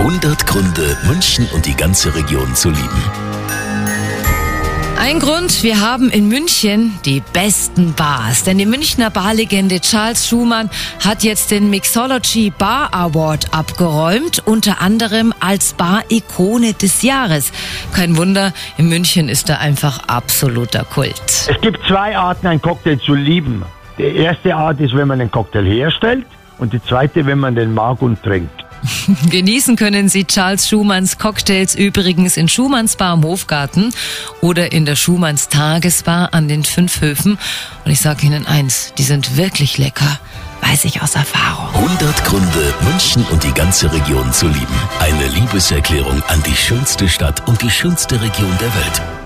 100 Gründe, München und die ganze Region zu lieben. Ein Grund, wir haben in München die besten Bars. Denn die Münchner Barlegende Charles Schumann hat jetzt den Mixology Bar Award abgeräumt, unter anderem als Bar-Ikone des Jahres. Kein Wunder, in München ist er einfach absoluter Kult. Es gibt zwei Arten, einen Cocktail zu lieben. Die erste Art ist, wenn man einen Cocktail herstellt und die zweite, wenn man den mag und trinkt. Genießen können Sie Charles Schumanns Cocktails übrigens in Schumanns Bar am Hofgarten oder in der Schumanns Tagesbar an den fünf Höfen. Und ich sage Ihnen eins, die sind wirklich lecker. Weiß ich aus Erfahrung. 100 Gründe, München und die ganze Region zu lieben. Eine Liebeserklärung an die schönste Stadt und die schönste Region der Welt.